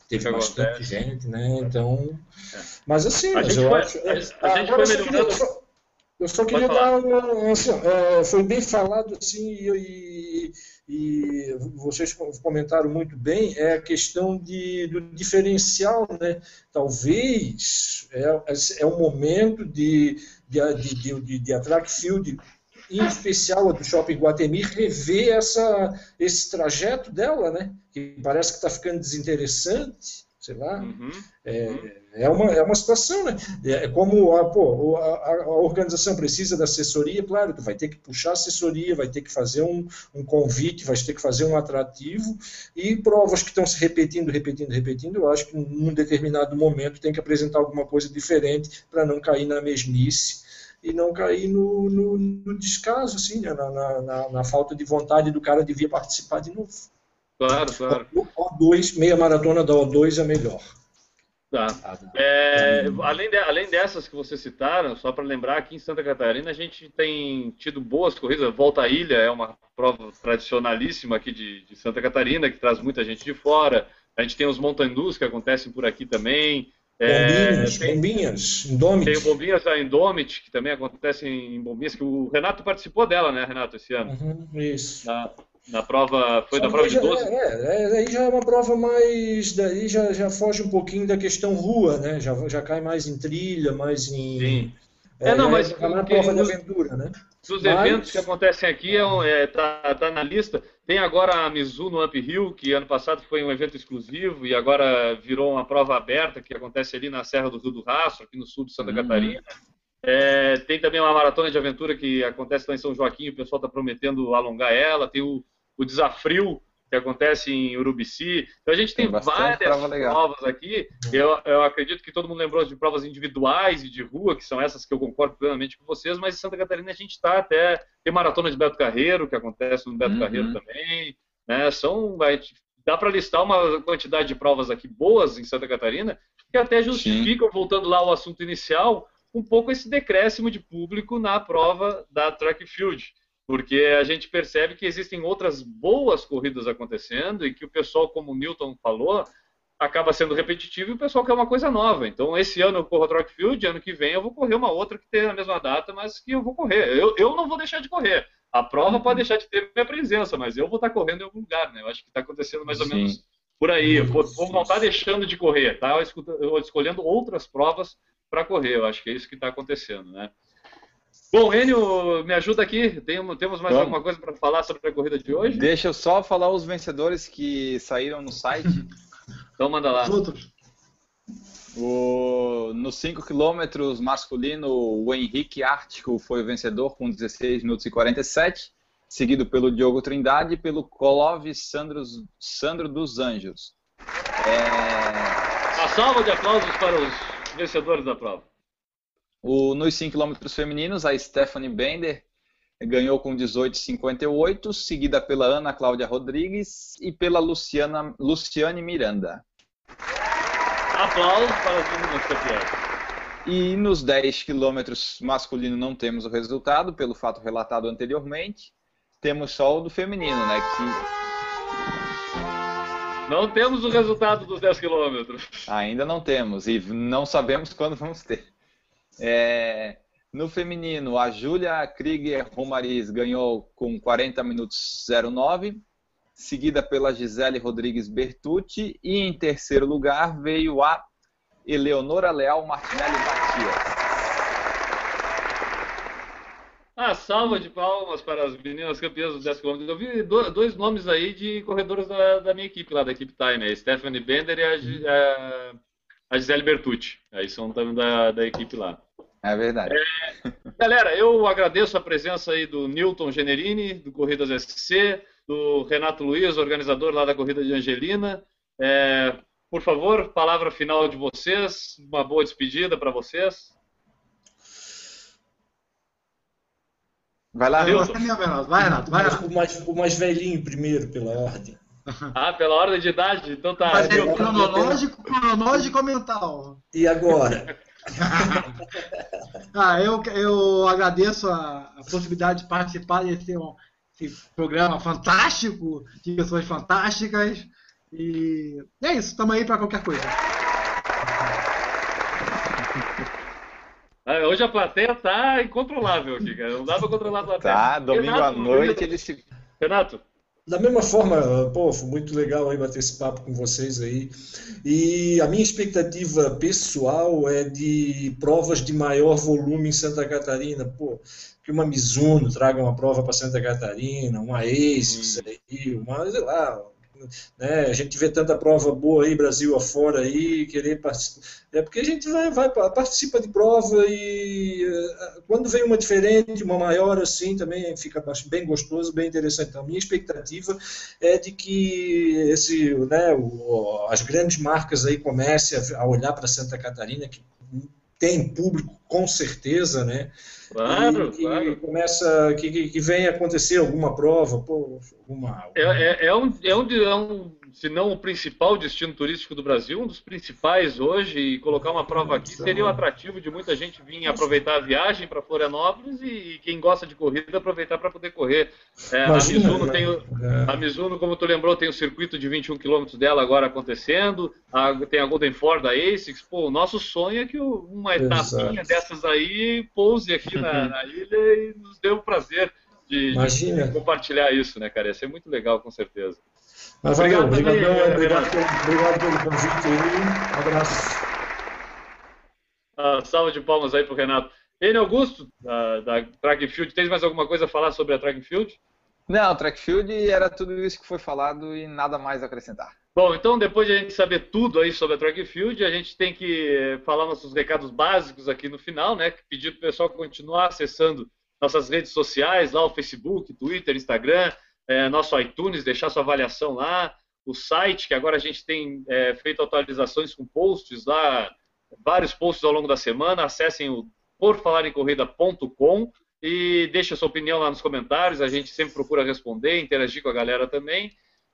teve bastante gente, né? Então, é. mas assim, mas eu foi, acho, a, a gente foi melhorando. Só, eu só queria dar uma, assim, é, foi bem falado assim e, e, vocês comentaram muito bem é a questão de, do diferencial, né? Talvez é, é o momento de de, de, de, de field, em especial a do Shopping Guatemi, rever essa, esse trajeto dela, né? Que parece que está ficando desinteressante, sei lá. Uhum. É, é, uma, é uma situação, né? É como a, pô, a, a, organização precisa da assessoria, claro, tu vai ter que puxar assessoria, vai ter que fazer um, um convite, vai ter que fazer um atrativo, e provas que estão se repetindo, repetindo, repetindo, eu acho que num determinado momento tem que apresentar alguma coisa diferente para não cair na mesmice e não cair no, no, no descaso, assim, né? na, na, na, falta de vontade do cara de vir participar de novo. Claro, claro. O O2, meia maratona da O2 é melhor. Tá. É, além, de, além dessas que vocês citaram, só para lembrar, aqui em Santa Catarina a gente tem tido boas corridas. Volta à Ilha é uma prova tradicionalíssima aqui de, de Santa Catarina, que traz muita gente de fora. A gente tem os Montanus que acontecem por aqui também. Bombinhas, é, tem, bombinhas, Indomit. Tem Bombinhas da Indomit, que também acontece em Bombinhas, que o Renato participou dela, né, Renato, esse ano? Uhum, isso. Na, na prova, foi Só da prova de 12? É, é, aí já é uma prova mais, daí já, já foge um pouquinho da questão rua, né, já, já cai mais em trilha, mais em... Sim. É, é não, mas... É uma prova de aventura, né? Dos mas... eventos que acontecem aqui, é, é, tá, tá na lista, tem agora a Mizuno Uphill, que ano passado foi um evento exclusivo e agora virou uma prova aberta que acontece ali na Serra do Rio do Rastro, aqui no sul de Santa uhum. Catarina. É, tem também uma maratona de aventura que acontece lá em São Joaquim, o pessoal está prometendo alongar ela. Tem o, o Desafrio, que acontece em Urubici. Então a gente tem, tem várias prova provas aqui. Eu, eu, acredito que todo mundo lembrou de provas individuais e de rua, que são essas que eu concordo plenamente com vocês, mas em Santa Catarina a gente está até. Tem maratona de Beto Carreiro, que acontece no Beto uhum. Carreiro também. Né? São, dá para listar uma quantidade de provas aqui boas em Santa Catarina, que até justificam, Sim. voltando lá ao assunto inicial, um pouco esse decréscimo de público na prova da track field porque a gente percebe que existem outras boas corridas acontecendo e que o pessoal, como o Newton falou, acaba sendo repetitivo e o pessoal quer uma coisa nova. Então, esse ano eu corro a Trackfield, ano que vem eu vou correr uma outra que tem a mesma data, mas que eu vou correr. Eu, eu não vou deixar de correr. A prova pode deixar de ter minha presença, mas eu vou estar correndo em algum lugar, né? Eu acho que está acontecendo mais ou Sim. menos por aí. Vou, vou não estar deixando de correr, tá? Eu escolhendo outras provas para correr. Eu acho que é isso que está acontecendo, né? Bom, Enio, me ajuda aqui. Tem, temos mais Vamos. alguma coisa para falar sobre a corrida de hoje? Deixa eu só falar os vencedores que saíram no site. (laughs) então manda lá. O, nos 5 km masculino, o Henrique Ártico foi o vencedor com 16 minutos e 47, seguido pelo Diogo Trindade e pelo Kolov Sandro, Sandro dos Anjos. É... A salva de aplausos para os vencedores da prova. O, nos 5 km femininos, a Stephanie Bender ganhou com 18,58, seguida pela Ana Cláudia Rodrigues e pela Luciana, Luciane Miranda. Aplausos para as meninas campeãs. E nos 10 quilômetros masculino não temos o resultado, pelo fato relatado anteriormente. Temos só o do feminino, né? Que... Não temos o resultado dos 10 quilômetros. Ainda não temos e não sabemos quando vamos ter. É, no feminino, a Júlia Krieger Romariz ganhou com 40 minutos 09, seguida pela Gisele Rodrigues Bertucci, e em terceiro lugar veio a Eleonora Leal Martinelli Matias. Ah, salva de palmas para as meninas campeãs dos 10 km. Eu vi dois nomes aí de corredores da, da minha equipe lá, da equipe Time, a Stephanie Bender e a, a, a Gisele Bertucci. Aí são também da, da equipe lá. É verdade. É, galera, eu agradeço a presença aí do Newton Generini, do Corridas SC, do Renato Luiz, organizador lá da Corrida de Angelina. É, por favor, palavra final de vocês, uma boa despedida para vocês. Vai lá, Newton. Vai, Renato, vai, Renato. O mais, o mais velhinho primeiro, pela ordem. (laughs) Ah, pela ordem de idade? Então tá. Mas é cronológico, cronológico ou mental? E agora? (laughs) ah, eu, eu agradeço a, a possibilidade de participar desse um, esse programa fantástico, de pessoas fantásticas. E é isso, estamos aí para qualquer coisa. Ah, hoje a plateia tá incontrolável aqui, cara. Não dá para controlar a plateia. Tá, domingo Renato, à noite ele se. Renato, da mesma forma, pô, foi muito legal aí bater esse papo com vocês aí. E a minha expectativa pessoal é de provas de maior volume em Santa Catarina. Pô, que uma Mizuno traga uma prova para Santa Catarina, uma ASICS hum. aí, uma, sei lá, né? A gente vê tanta prova boa aí, Brasil afora aí, querer participar. É porque a gente vai, vai participa de prova e uh, quando vem uma diferente, uma maior assim, também fica bem gostoso, bem interessante. Então, a minha expectativa é de que esse, né, o, as grandes marcas aí comecem a, a olhar para Santa Catarina, que tem público com certeza, né? Claro, que claro. começa que, que, venha acontecer alguma prova, pô, alguma, É, é, é, um, é, um, é um se não o principal destino turístico do Brasil, um dos principais hoje, e colocar uma prova aqui seria um atrativo de muita gente vir aproveitar a viagem para Florianópolis e, e, quem gosta de corrida aproveitar para poder correr. É, Imagina, a, Mizuno tem o, é. a Mizuno, como tu lembrou, tem o circuito de 21 km dela agora acontecendo, a, tem a Golden Ford da ASICS. Pô, o nosso sonho é que uma etapinha Exato. dessas aí pouse aqui na, na ilha e nos dê o prazer de, de, compartilhar isso, né, cara? Ia ser muito legal, com certeza. Mas obrigado, valeu, obrigado, obrigado, obrigado, pelo convite aí. Um abraço. Ah, salve de palmas aí pro Renato. Ele, Augusto, da, da Track Field, tem mais alguma coisa a falar sobre a Track Field? Não, Track Field era tudo isso que foi falado e nada mais a acrescentar. Bom, então depois de a gente saber tudo aí sobre a Track Field, a gente tem que falar nossos recados básicos aqui no final, né? Pedir para o pessoal continuar acessando nossas redes sociais, lá o Facebook, Twitter, Instagram, é, nosso iTunes, deixar sua avaliação lá, o site, que agora a gente tem é, feito atualizações com posts lá, vários posts ao longo da semana, acessem o porfalarencorrida.com e deixe sua opinião lá nos comentários, a gente sempre procura responder, interagir com a galera também.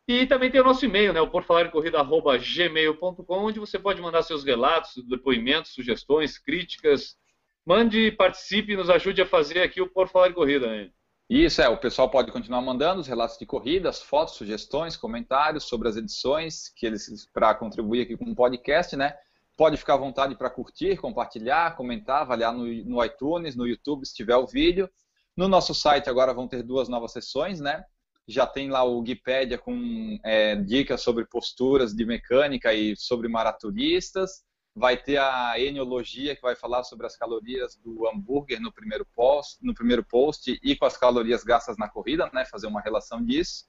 E também tem o nosso e-mail, né, o porfalarencorrida.gmail.com, onde você pode mandar seus relatos, depoimentos, sugestões, críticas. Mande, participe nos ajude a fazer aqui o Por Falar em Corrida. Né? Isso é, o pessoal pode continuar mandando os relatos de corridas, fotos, sugestões, comentários sobre as edições que eles para contribuir aqui com o podcast, né? Pode ficar à vontade para curtir, compartilhar, comentar, avaliar no, no iTunes, no YouTube, se tiver o vídeo. No nosso site agora vão ter duas novas sessões, né? Já tem lá o Wikipedia com é, dicas sobre posturas de mecânica e sobre maratonistas vai ter a enologia que vai falar sobre as calorias do hambúrguer no primeiro post, no primeiro post e com as calorias gastas na corrida, né, fazer uma relação disso.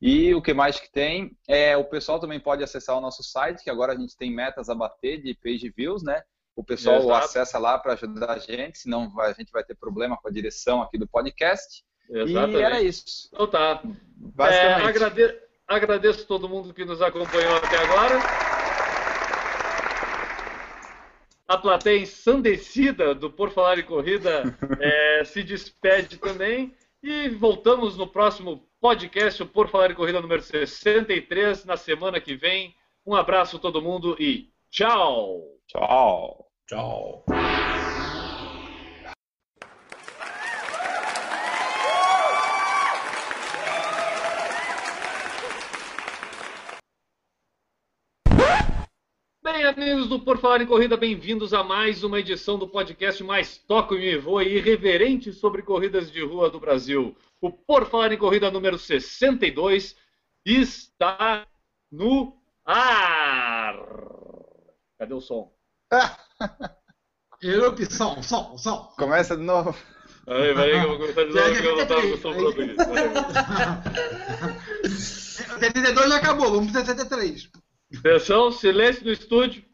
E o que mais que tem é o pessoal também pode acessar o nosso site, que agora a gente tem metas a bater de page views, né? O pessoal Exato. acessa lá para ajudar a gente, senão a gente vai ter problema com a direção aqui do podcast. Exatamente. E era isso. Então tá. É, agrade... Agradeço todo mundo que nos acompanhou até agora a plateia ensandecida do Por Falar em Corrida (laughs) é, se despede também. E voltamos no próximo podcast, o Por Falar em Corrida número 63, na semana que vem. Um abraço a todo mundo e tchau! Tchau! Tchau! Do Por Falar em Corrida, bem-vindos a mais uma edição do podcast mais toco e me voa e irreverente sobre corridas de rua do Brasil. O Por Falar em Corrida número 62 está no ar. Cadê o som? Erupção, som, som. Começa de novo. Aí, vai aí que eu vou começar a dizer que eu não tava com sobrando aqui. O 72 já acabou, vamos pro 73. Atenção, silêncio no estúdio.